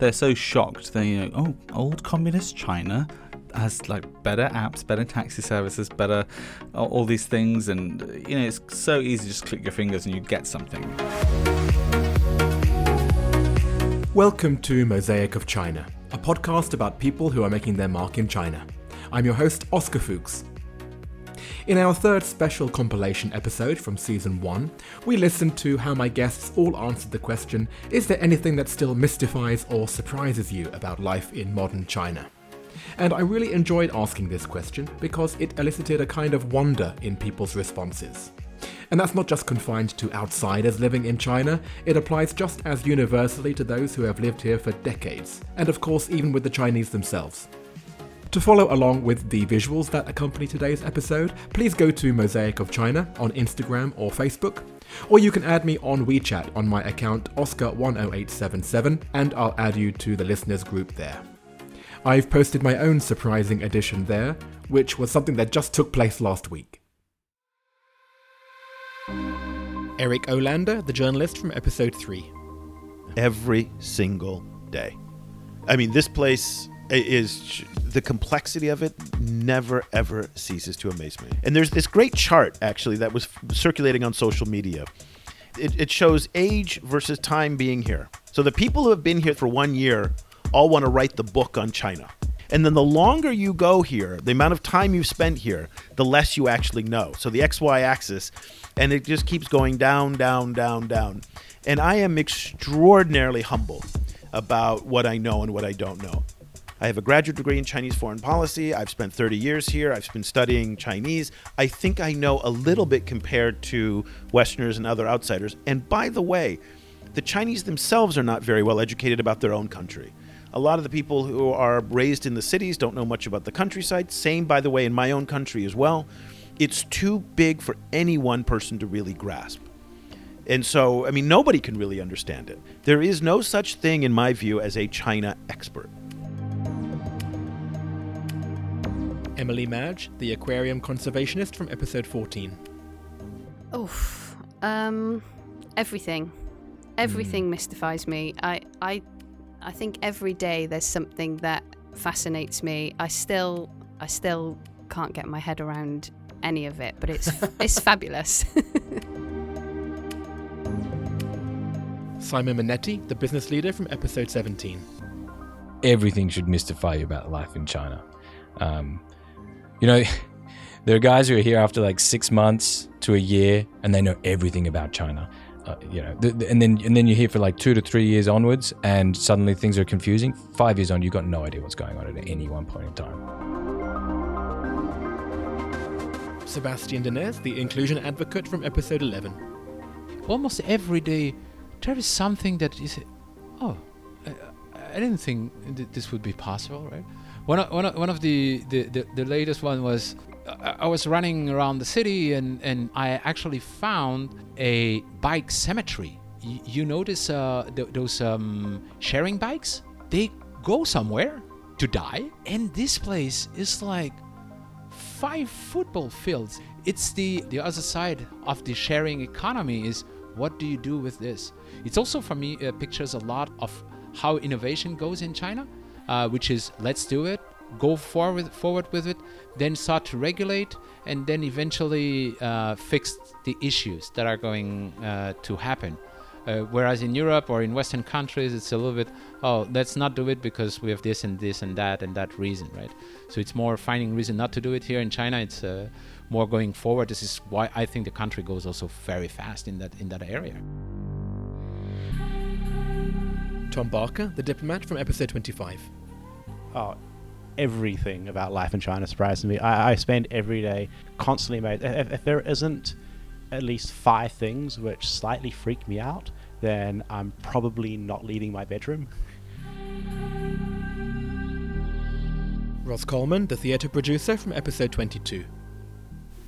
they're so shocked. They you know, oh, old communist China has like better apps, better taxi services, better all these things, and you know it's so easy. Just click your fingers and you get something. Welcome to Mosaic of China, a podcast about people who are making their mark in China. I'm your host, Oscar Fuchs. In our third special compilation episode from season 1, we listened to how my guests all answered the question Is there anything that still mystifies or surprises you about life in modern China? And I really enjoyed asking this question because it elicited a kind of wonder in people's responses. And that's not just confined to outsiders living in China, it applies just as universally to those who have lived here for decades, and of course, even with the Chinese themselves. To follow along with the visuals that accompany today's episode, please go to Mosaic of China on Instagram or Facebook, or you can add me on WeChat on my account Oscar10877 and I'll add you to the listeners group there. I've posted my own surprising edition there, which was something that just took place last week. Eric Olander, the journalist from episode 3. Every single day. I mean, this place is the complexity of it never ever ceases to amaze me. And there's this great chart actually that was circulating on social media. It, it shows age versus time being here. So the people who have been here for one year all want to write the book on China. And then the longer you go here, the amount of time you've spent here, the less you actually know. So the XY axis, and it just keeps going down, down, down, down. And I am extraordinarily humble about what I know and what I don't know. I have a graduate degree in Chinese foreign policy. I've spent 30 years here. I've been studying Chinese. I think I know a little bit compared to Westerners and other outsiders. And by the way, the Chinese themselves are not very well educated about their own country. A lot of the people who are raised in the cities don't know much about the countryside. Same, by the way, in my own country as well. It's too big for any one person to really grasp. And so, I mean, nobody can really understand it. There is no such thing, in my view, as a China expert. Emily Madge, the aquarium conservationist from episode 14. Oof. Um, everything. Everything mm. mystifies me. I, I, I think every day there's something that fascinates me. I still, I still can't get my head around any of it, but it's, it's fabulous. Simon Minetti, the business leader from episode 17. Everything should mystify you about life in China. Um, you know, there are guys who are here after like six months to a year, and they know everything about China. Uh, you know, th- th- and then and then you're here for like two to three years onwards, and suddenly things are confusing. Five years on, you've got no idea what's going on at any one point in time. Sebastian Denez, the inclusion advocate from episode 11. Almost every day, there is something that is, oh, I, I didn't think this would be possible, right? One of, one of, one of the, the, the, the latest one was I was running around the city and, and I actually found a bike cemetery. You notice uh, th- those um, sharing bikes? They go somewhere to die, and this place is like five football fields. It's the the other side of the sharing economy. Is what do you do with this? It's also for me uh, pictures a lot of how innovation goes in China uh, which is let's do it, go forward forward with it, then start to regulate, and then eventually uh, fix the issues that are going uh, to happen. Uh, whereas in Europe or in Western countries, it's a little bit, oh, let's not do it because we have this and this and that and that reason, right? So it's more finding reason not to do it. Here in China, it's uh, more going forward. This is why I think the country goes also very fast in that in that area. Tom Barker, the diplomat from episode 25 oh, everything about life in China surprises me. I, I spend every day constantly amazed. If, if there isn't at least five things which slightly freak me out, then I'm probably not leaving my bedroom. Ross Coleman, the theatre producer from episode 22.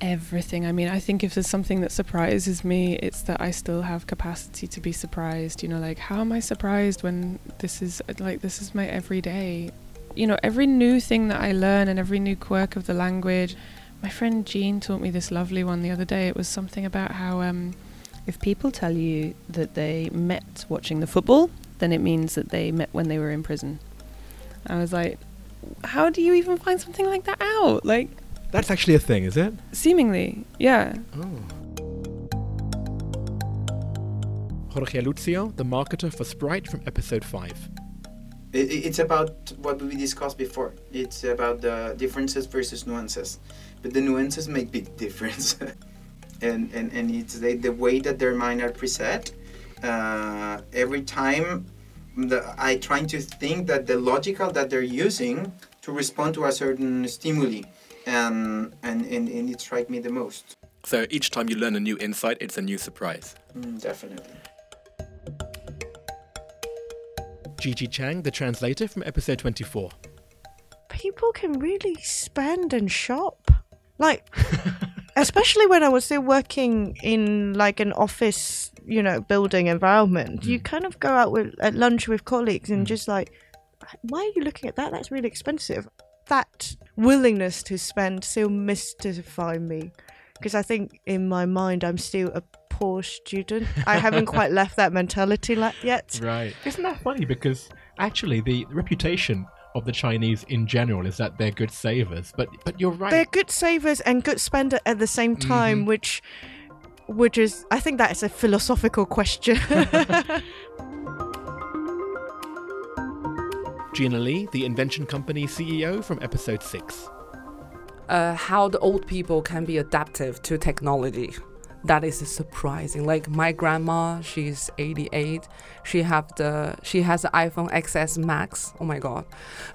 Everything. I mean, I think if there's something that surprises me, it's that I still have capacity to be surprised. You know, like, how am I surprised when this is like, this is my everyday? you know, every new thing that I learn and every new quirk of the language. My friend Jean taught me this lovely one the other day. It was something about how um, if people tell you that they met watching the football, then it means that they met when they were in prison. I was like, how do you even find something like that out? Like, That's actually a thing, is it? seemingly, yeah. Jorge Lucio, the marketer for Sprite from episode 5. I- i- It's about what we discussed before. It's about the differences versus nuances, but the nuances make big difference, and and and it's the, the way that their mind are preset. Uh, every time, the, I trying to think that the logical that they're using to respond to a certain stimuli, and and and, and it strike me the most. So each time you learn a new insight, it's a new surprise. Mm, definitely. Gigi Chang, the translator from episode 24. people can really spend and shop. Like, especially when I was still working in like an office, you know, building environment, you kind of go out with at lunch with colleagues and just like, why are you looking at that? That's really expensive. That willingness to spend still mystify me because I think in my mind I'm still a poor student. I haven't quite left that mentality la- yet. Right. Isn't that funny? Because actually, the reputation of the Chinese in general is that they're good savers. But but you're right. they're good savers and good spender at the same time, Mhm. which which is I think that is a philosophical question. Gina Lee, the invention company CEO from episode 6. uh, how the old people can be adaptive to technology. That is surprising. Like my grandma, she's 88. She have the she has the iPhone XS Max. Oh my god.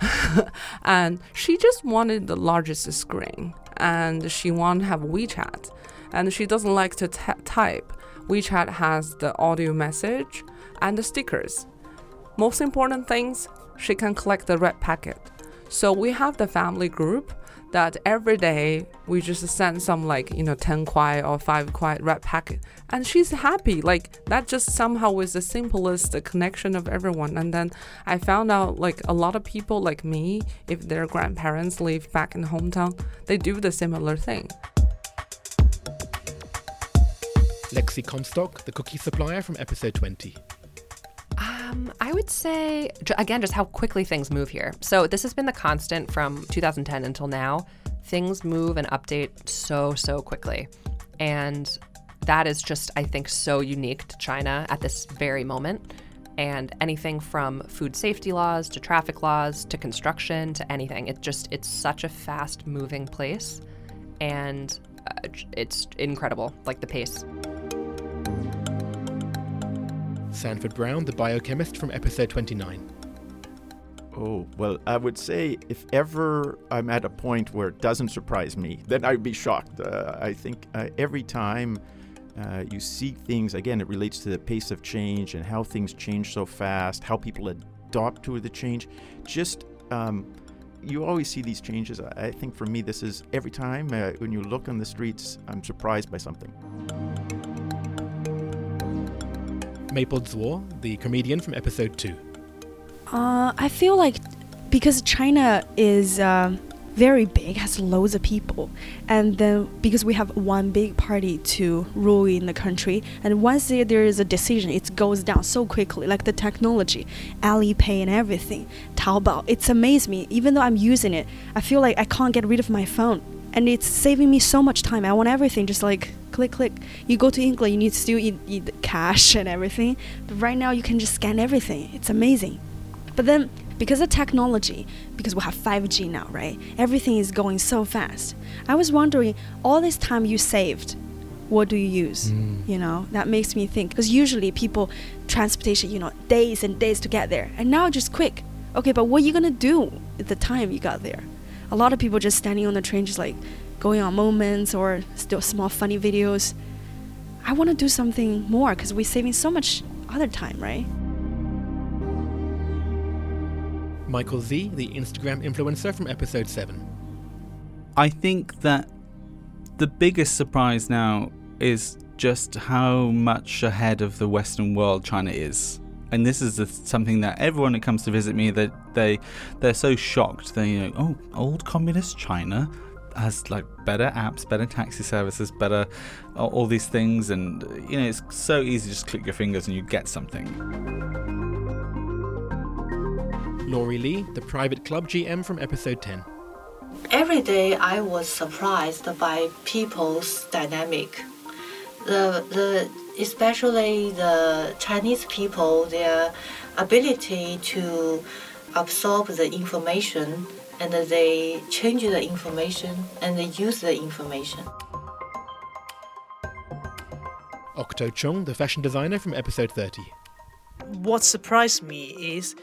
and she just wanted the largest screen and she want have WeChat. And she doesn't like to type. WeChat has the audio message and the stickers. Most important things, she can collect the red packet. So we have the family group that every day we just send some like you know 10 kuai or 5 kuai red packet and she's happy like that just somehow is the simplest connection of everyone and then i found out like a lot of people like me if their grandparents live back in hometown they do the similar thing Lexi Comstock, the cookie supplier from episode 20. Um, I would say again, just how quickly things move here. So this has been the constant from 2010 until now. Things move and update so so quickly, and that is just I think so unique to China at this very moment. And anything from food safety laws to traffic laws to construction to anything, it just it's such a fast moving place, and uh, it's incredible, like the pace. Sanford Brown, the biochemist from episode 29. Oh, well, I would say if ever I'm at a point where it doesn't surprise me, then I'd be shocked. Uh, I think uh, every time uh, you see things, again, it relates to the pace of change and how things change so fast, how people adopt to the change. Just, um, you always see these changes. I think for me, this is every time uh, when you look on the streets, I'm surprised by something. Maple Zhuo, the comedian from episode 2. Uh, I feel like because China is uh, very big, has loads of people, and then because we have one big party to rule in the country, and once there, there is a decision, it goes down so quickly. Like the technology, Alipay and everything, Taobao, it's amazed me. Even though I'm using it, I feel like I can't get rid of my phone, and it's saving me so much time. I want everything just like click click. You go to England, you need to still eat, eat cash and everything, but right now you can just scan everything. It's amazing. But then, because of technology, because we have 5G now, right? Everything is going so fast. I was wondering, all this time you saved, what do you use? Mm. You know, that makes me think. Because usually people, transportation, you know, days and days to get there. And now just quick. Okay, but what are you going to do at the time you got there? A lot of people just standing on the train, just like going on moments or still small funny videos. I want to do something more because we're saving so much other time, right? Michael Z, the Instagram influencer from episode 7. I think that the biggest surprise now is just how much ahead of the Western world China is. And this is the, something that everyone that comes to visit me, that they they're so shocked. They you know, oh, old communist China has like better apps, better taxi services, better all all these things, and you know it's so easy. Just click your fingers and you get something. Laurie Lee, the private club GM from episode 10. Every day I was surprised by people's dynamic. The, the especially the Chinese people, their ability to absorb the information and they change the information and they use the information. Octo Chung, the fashion designer from episode 30. What surprised me is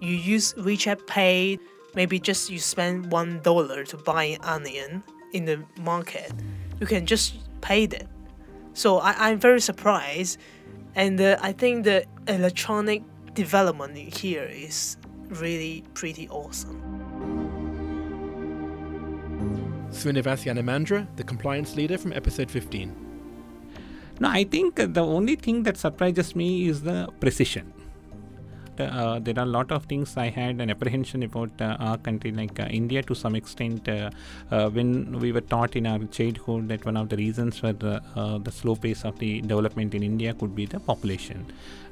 you use WeChat Pay, maybe just you spend one dollar to buy an onion in the market. You can just pay that. So I, I'm very surprised, and uh, I think the electronic development here is really pretty awesome. Srinivas the compliance leader from episode 15. No, I think the only thing that surprises me is the precision. Uh, there are a lot of things I had an apprehension about uh, our country, like uh, India, to some extent. Uh, uh, when we were taught in our childhood that one of the reasons for the, uh, the slow pace of the development in India could be the population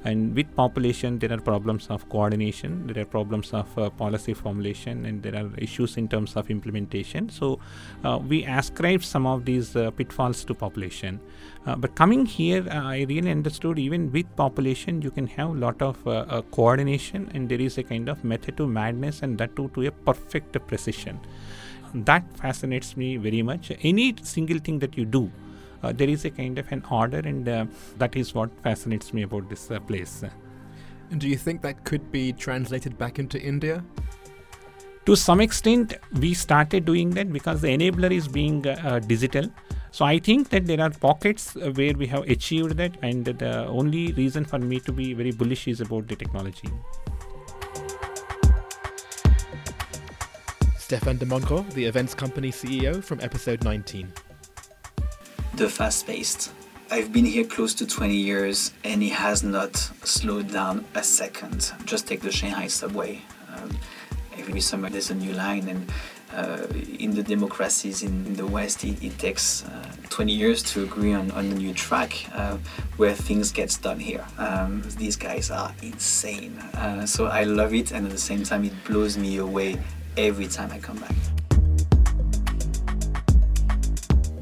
and with population there are problems of coordination there are problems of uh, policy formulation and there are issues in terms of implementation. So uh, we ascribe some of these uh, pitfalls to population. Uh, but coming here uh, i really understood even with population you can have a lot of uh, coordination and there is a kind of method to madness and that too to a perfect precision. That fascinates me very much. Any single thing that you do there is a kind of an order, and uh, that is what fascinates me about this uh, place. And do you think that could be translated back into India? To some extent, we started doing that because the enabler is being uh, digital. So I think that there are pockets uh, where we have achieved that, and the only reason for me to be very bullish is about the technology. Stefan de Monco, the events company CEO from episode 19 the fast paced. I've been here close to 20 years and it has not slowed down a second. Just take the Shanghai subway. Um, every summer there's a new line, and uh, in the democracies in, in the West, it, it takes uh, 20 years to agree on, on a new track uh, where things gets done here. Um, these guys are insane. Uh, so I love it, and at the same time, it blows me away every time I come back.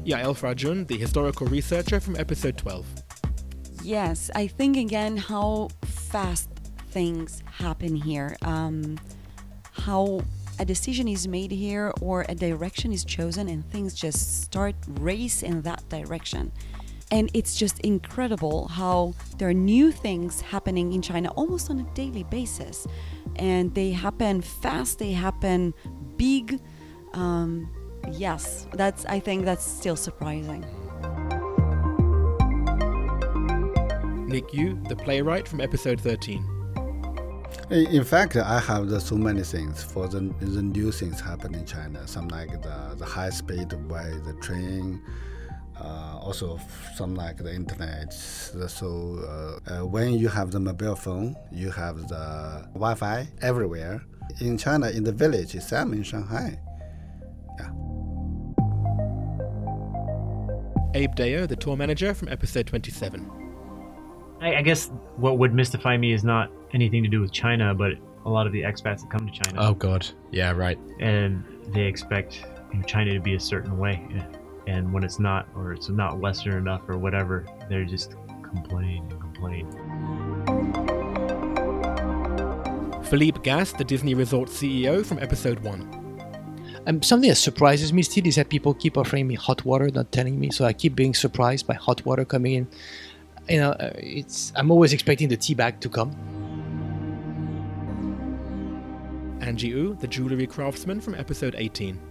Yael Frajun, the historical researcher from episode 12. Yes, I think again how fast things happen here. Um, how a decision is made here or a direction is chosen and things just start race in that direction. And it's just incredible how there are new things happening in China almost on a daily basis. And they happen fast, they happen big. Um, yes, that's I think that's still surprising. Nick Yu, the playwright from episode 13. In fact, I have the, so many things for the, the new things happen in China. Some like the, the high speed by the train, uh, also some like the internet. So uh, uh, when you have the mobile phone, you have the Wi-Fi everywhere. In China, in the village, same in Shanghai. Abe Deo, the tour manager from episode 27. I, I, guess what would mystify me is not anything to do with China, but a lot of the expats that come to China. Oh, God. Yeah, right. And they expect you know, China to be a certain way. And when it's not, or it's not Western enough, or whatever, they're just complain and complain. Philippe Gas, the Disney Resort CEO from episode 1. Um, something that surprises me still is that people keep offering me hot water, not telling me. So I keep being surprised by hot water coming in. You know, uh, it's I'm always expecting the tea bag to come. Angie Wu, the jewelry craftsman from episode 18.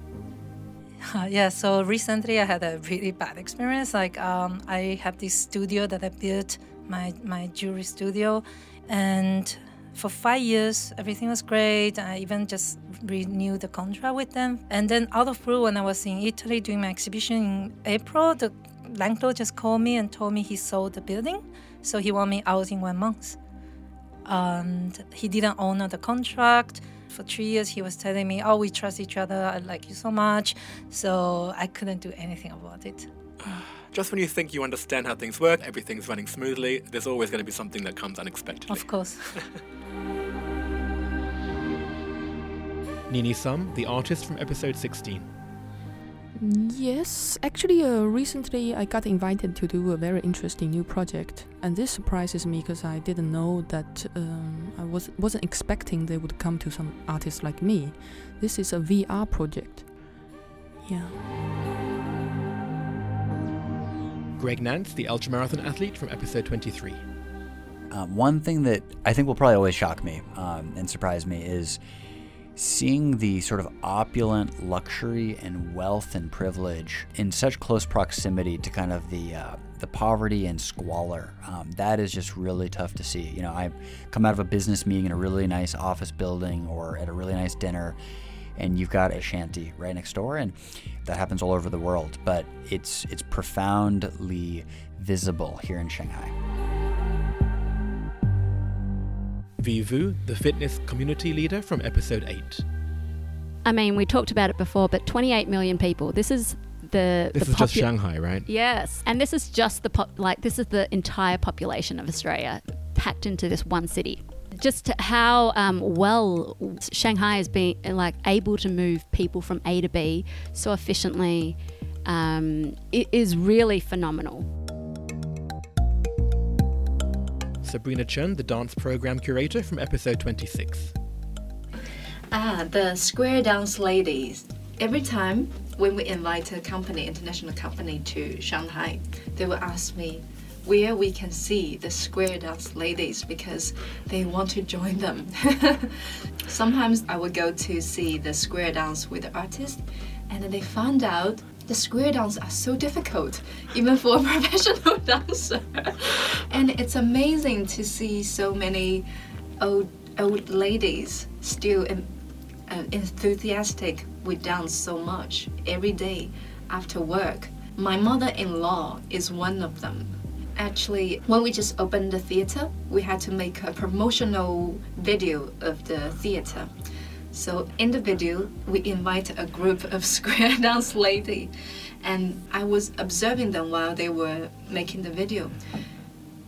Uh, yeah, so recently I had a really bad experience. Like, um, I have this studio that I built, my my jewelry studio, and for five years, everything was great. I even just renewed the contract with them. And then out of blue, when I was in Italy doing my exhibition in April, the landlord just called me and told me he sold the building, so he wanted me out in one month. And he didn't honor the contract. For three years, he was telling me, "Oh, we trust each other. I like you so much." So I couldn't do anything about it. Just when you think you understand how things work, everything's running smoothly, there's always going to be something that comes unexpectedly. Of course. Nini Sum, the artist from episode 16. Yes, actually, uh, recently I got invited to do a very interesting new project, and this surprises me because I didn't know that um, I was wasn't expecting they would come to some artists like me. This is a VR project. Yeah. Greg Nance, the ultramarathon athlete from episode 23. Um, one thing that I think will probably always shock me um, and surprise me is seeing the sort of opulent luxury and wealth and privilege in such close proximity to kind of the uh, the poverty and squalor. Um, that is just really tough to see. You know, I come out of a business meeting in a really nice office building or at a really nice dinner, and you've got a shanty right next door, and that happens all over the world. But it's it's profoundly visible here in Shanghai. Vivu, the fitness community leader from episode 8. I mean, we talked about it before, but 28 million people. This is the. This the is just Shanghai, right? Yes, and this is just the pop. Like this is the entire population of Australia packed into this one city. Just how um, well Shanghai has been like able to move people from A to B so efficiently um, it is really phenomenal. Sabrina Chen, the dance program curator from episode 26. Ah, the square dance ladies. Every time when we invite a company, international company to Shanghai, they will ask me where we can see the square dance ladies because they want to join them. Sometimes I would go to see the square dance with the artist, and then they found out the square dance are so difficult, even for a professional dancer. and it's amazing to see so many old old ladies still uh, enthusiastic with dance so much every day after work. My mother-in-law is one of them. Actually, when we just opened the theater, we had to make a promotional video of the theater. So in the video, we invite a group of square dance lady, and I was observing them while they were making the video.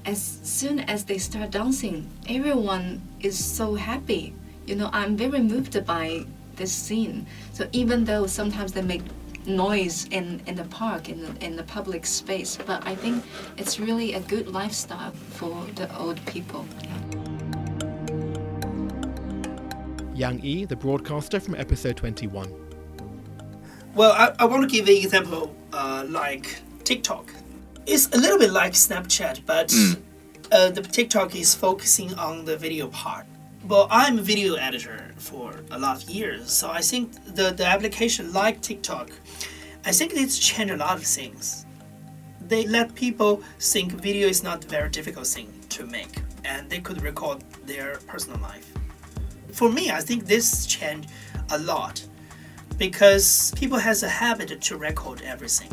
As soon as they start dancing, everyone is so happy. You know, I'm very moved by this scene. So even though sometimes they make noise in, in the park, in in the public space, but I think it's really a good lifestyle for the old people. Yang Yi, the broadcaster from episode 21. Well, I, I want to give an example uh, like TikTok. It's a little bit like Snapchat, but uh, the TikTok is focusing on the video part. But I'm a video editor for a lot of years, so I think the, the application like TikTok, I think it's changed a lot of things. They let people think video is not a very difficult thing to make, and they could record their personal life. For me, I think this changed a lot because people has a habit to record everything.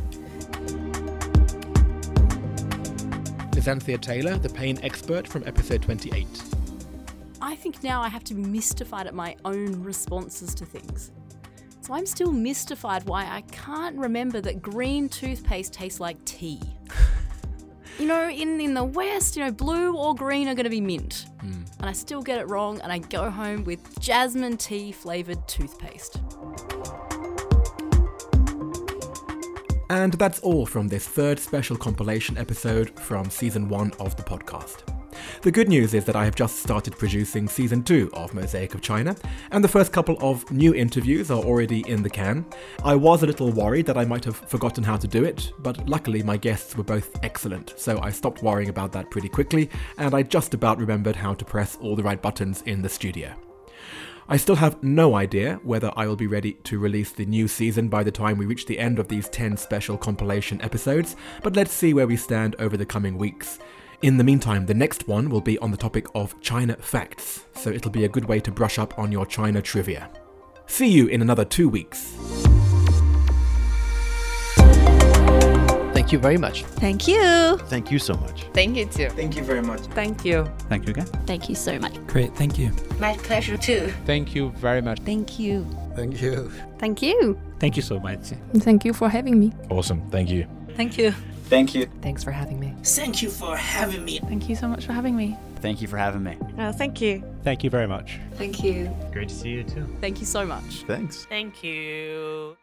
Xanthia Taylor, the pain expert from episode 28. I think now I have to be mystified at my own responses to things. So I'm still mystified why I can't remember that green toothpaste tastes like tea. you know, in, in the West, you know, blue or green are going to be mint. Hmm. And I still get it wrong, and I go home with jasmine tea flavoured toothpaste. And that's all from this third special compilation episode from season one of the podcast. The good news is that I have just started producing season two of Mosaic of China, and the first couple of new interviews are already in the can. I was a little worried that I might have forgotten how to do it, but luckily my guests were both excellent, so I stopped worrying about that pretty quickly, and I just about remembered how to press all the right buttons in the studio. I still have no idea whether I will be ready to release the new season by the time we reach the end of these 10 special compilation episodes, but let's see where we stand over the coming weeks. In the meantime, the next one will be on the topic of China facts, so it'll be a good way to brush up on your China trivia. See you in another two weeks. Thank you very much. Thank you. Thank you so much. Thank you too. Thank you very much. Thank you. Thank you again. Thank you so much. Great, thank you. My pleasure too. Thank you very much. Thank you. Thank you. Thank you. Thank you so much. Thank you for having me. Awesome. Thank you. Thank you. Thank you. Thanks for having me. Thank you for having me. Thank you so much for having me. Thank you for having me. Uh, thank you. Thank you very much. Thank you. Great to see you too. Thank you so much. Thanks. Thank you.